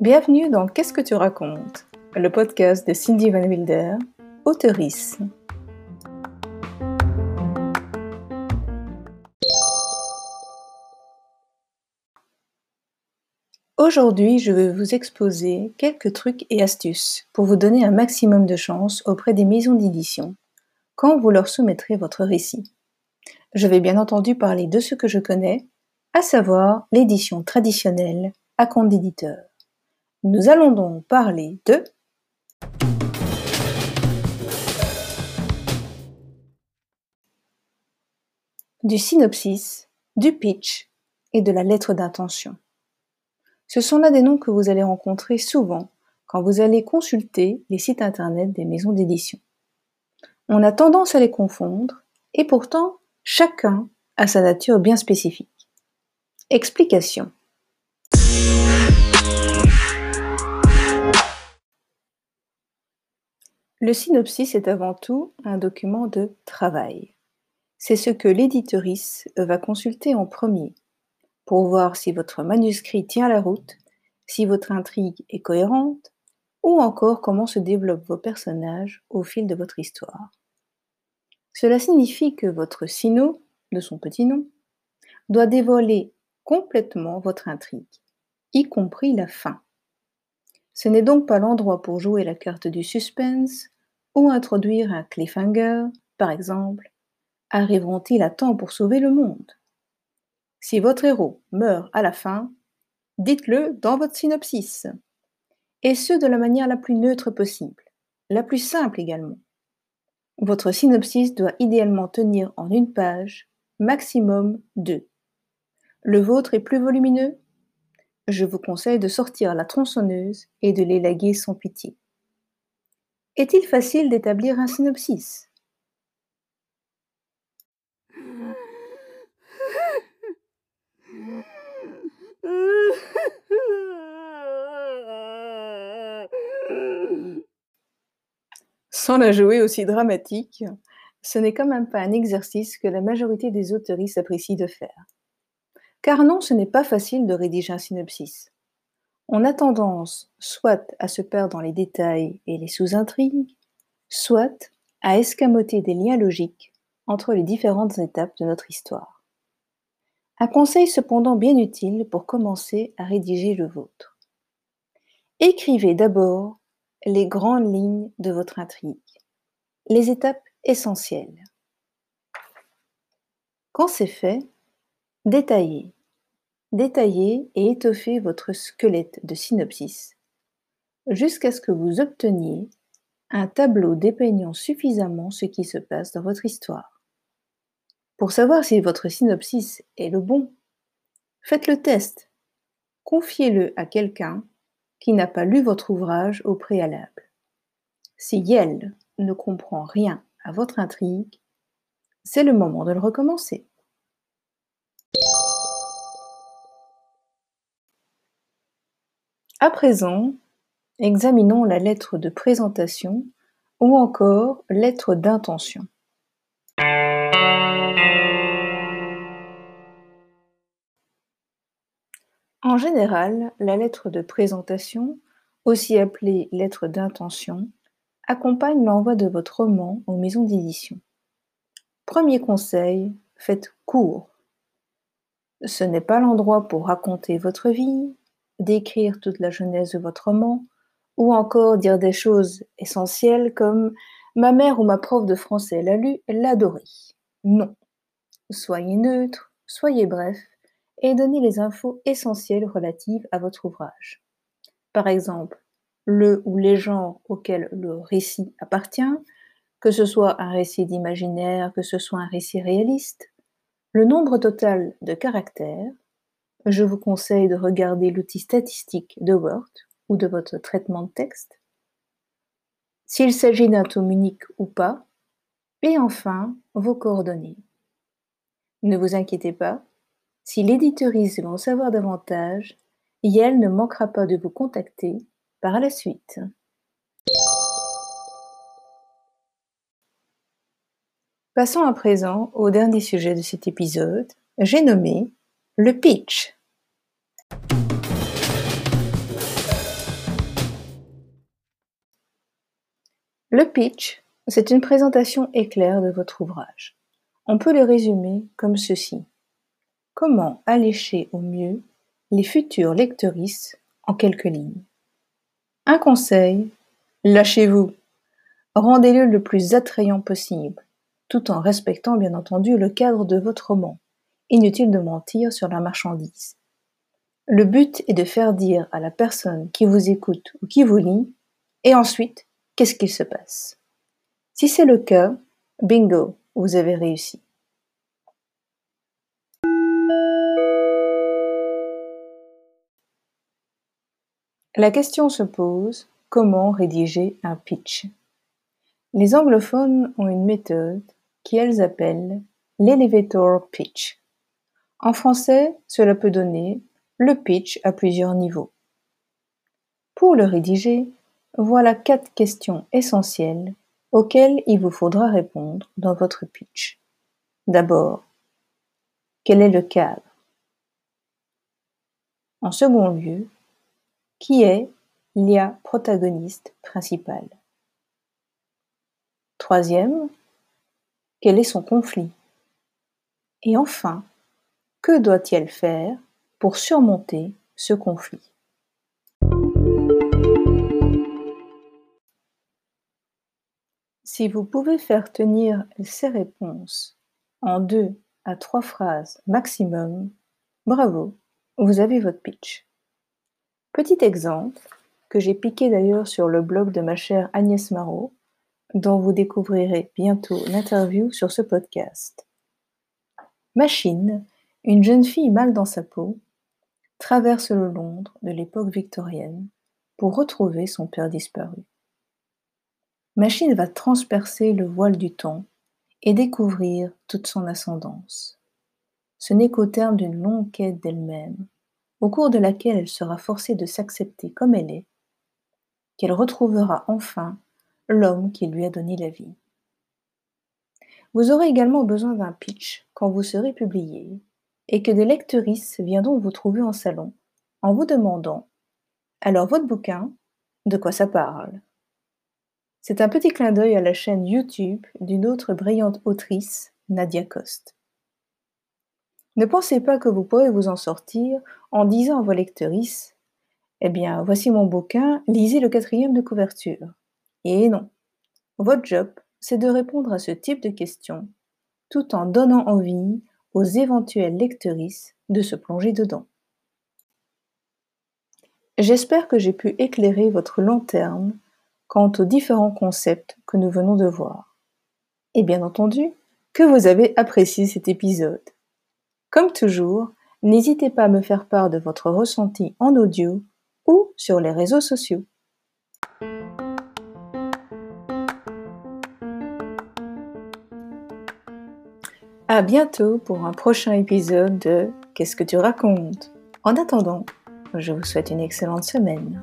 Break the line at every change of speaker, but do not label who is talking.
Bienvenue dans Qu'est-ce que tu racontes? Le podcast de Cindy Van Wilder, auteurice. Aujourd'hui, je vais vous exposer quelques trucs et astuces pour vous donner un maximum de chance auprès des maisons d'édition quand vous leur soumettrez votre récit. Je vais bien entendu parler de ce que je connais, à savoir l'édition traditionnelle à compte d'éditeur. Nous allons donc parler de du synopsis, du pitch et de la lettre d'intention. Ce sont là des noms que vous allez rencontrer souvent quand vous allez consulter les sites internet des maisons d'édition. On a tendance à les confondre et pourtant chacun a sa nature bien spécifique. Explication. Le synopsis est avant tout un document de travail. C'est ce que l'éditorice va consulter en premier pour voir si votre manuscrit tient la route, si votre intrigue est cohérente, ou encore comment se développent vos personnages au fil de votre histoire. Cela signifie que votre sino, de son petit nom, doit dévoiler complètement votre intrigue, y compris la fin. Ce n'est donc pas l'endroit pour jouer la carte du suspense ou introduire un cliffhanger, par exemple. Arriveront-ils à temps pour sauver le monde? Si votre héros meurt à la fin, dites-le dans votre synopsis. Et ce de la manière la plus neutre possible, la plus simple également. Votre synopsis doit idéalement tenir en une page, maximum deux. Le vôtre est plus volumineux? Je vous conseille de sortir la tronçonneuse et de l'élaguer sans pitié. Est-il facile d'établir un synopsis? Sans la jouer aussi dramatique, ce n'est quand même pas un exercice que la majorité des auteuristes apprécient de faire. Car non, ce n'est pas facile de rédiger un synopsis. On a tendance soit à se perdre dans les détails et les sous-intrigues, soit à escamoter des liens logiques entre les différentes étapes de notre histoire. Un conseil cependant bien utile pour commencer à rédiger le vôtre. Écrivez d'abord les grandes lignes de votre intrigue, les étapes essentielles. Quand c'est fait, détaillez. Détaillez et étoffez votre squelette de synopsis jusqu'à ce que vous obteniez un tableau dépeignant suffisamment ce qui se passe dans votre histoire. Pour savoir si votre synopsis est le bon, faites le test. Confiez-le à quelqu'un qui n'a pas lu votre ouvrage au préalable. Si Yel ne comprend rien à votre intrigue, c'est le moment de le recommencer. À présent, examinons la lettre de présentation ou encore lettre d'intention. En général, la lettre de présentation, aussi appelée lettre d'intention, accompagne l'envoi de votre roman aux maisons d'édition. Premier conseil, faites court. Ce n'est pas l'endroit pour raconter votre vie, décrire toute la genèse de votre roman, ou encore dire des choses essentielles comme ma mère ou ma prof de français l'a lu, elle l'a adoré. Non. Soyez neutre, soyez bref, et donner les infos essentielles relatives à votre ouvrage. Par exemple, le ou les genres auxquels le récit appartient, que ce soit un récit d'imaginaire, que ce soit un récit réaliste, le nombre total de caractères, je vous conseille de regarder l'outil statistique de Word ou de votre traitement de texte, s'il s'agit d'un tome unique ou pas, et enfin vos coordonnées. Ne vous inquiétez pas, si l'éditorice veut en savoir davantage, Yel ne manquera pas de vous contacter par la suite. Passons à présent au dernier sujet de cet épisode, j'ai nommé le pitch. Le pitch, c'est une présentation éclair de votre ouvrage. On peut le résumer comme ceci. Comment allécher au mieux les futures lectrices en quelques lignes. Un conseil, lâchez-vous. Rendez-le le plus attrayant possible tout en respectant bien entendu le cadre de votre roman. Inutile de mentir sur la marchandise. Le but est de faire dire à la personne qui vous écoute ou qui vous lit, et ensuite, qu'est-ce qu'il se passe? Si c'est le cas, bingo, vous avez réussi. La question se pose, comment rédiger un pitch? Les anglophones ont une méthode qu'elles appellent l'elevator pitch. En français, cela peut donner le pitch à plusieurs niveaux. Pour le rédiger, voilà quatre questions essentielles auxquelles il vous faudra répondre dans votre pitch. D'abord, quel est le cadre? En second lieu, qui est l'IA protagoniste principale? Troisième, quel est son conflit? Et enfin, que doit-elle faire pour surmonter ce conflit? Si vous pouvez faire tenir ces réponses en deux à trois phrases maximum, bravo, vous avez votre pitch. Petit exemple, que j'ai piqué d'ailleurs sur le blog de ma chère Agnès Marot, dont vous découvrirez bientôt l'interview sur ce podcast. Machine, une jeune fille mal dans sa peau, traverse le Londres de l'époque victorienne pour retrouver son père disparu. Machine va transpercer le voile du temps et découvrir toute son ascendance. Ce n'est qu'au terme d'une longue quête d'elle-même, au cours de laquelle elle sera forcée de s'accepter comme elle est, qu'elle retrouvera enfin l'homme qui lui a donné la vie. Vous aurez également besoin d'un pitch quand vous serez publié et que des lectrices viendront vous trouver en salon en vous demandant Alors votre bouquin, de quoi ça parle? C'est un petit clin d'œil à la chaîne YouTube d'une autre brillante autrice, Nadia Coste. Ne pensez pas que vous pourrez vous en sortir en disant à vos lectrices Eh bien, voici mon bouquin, lisez le quatrième de couverture. Et non. Votre job, c'est de répondre à ce type de questions, tout en donnant envie aux éventuelles lectrices de se plonger dedans. J'espère que j'ai pu éclairer votre lanterne quant aux différents concepts que nous venons de voir. Et bien entendu, que vous avez apprécié cet épisode. Comme toujours, n'hésitez pas à me faire part de votre ressenti en audio ou sur les réseaux sociaux. À bientôt pour un prochain épisode de Qu'est-ce que tu racontes? En attendant, je vous souhaite une excellente semaine.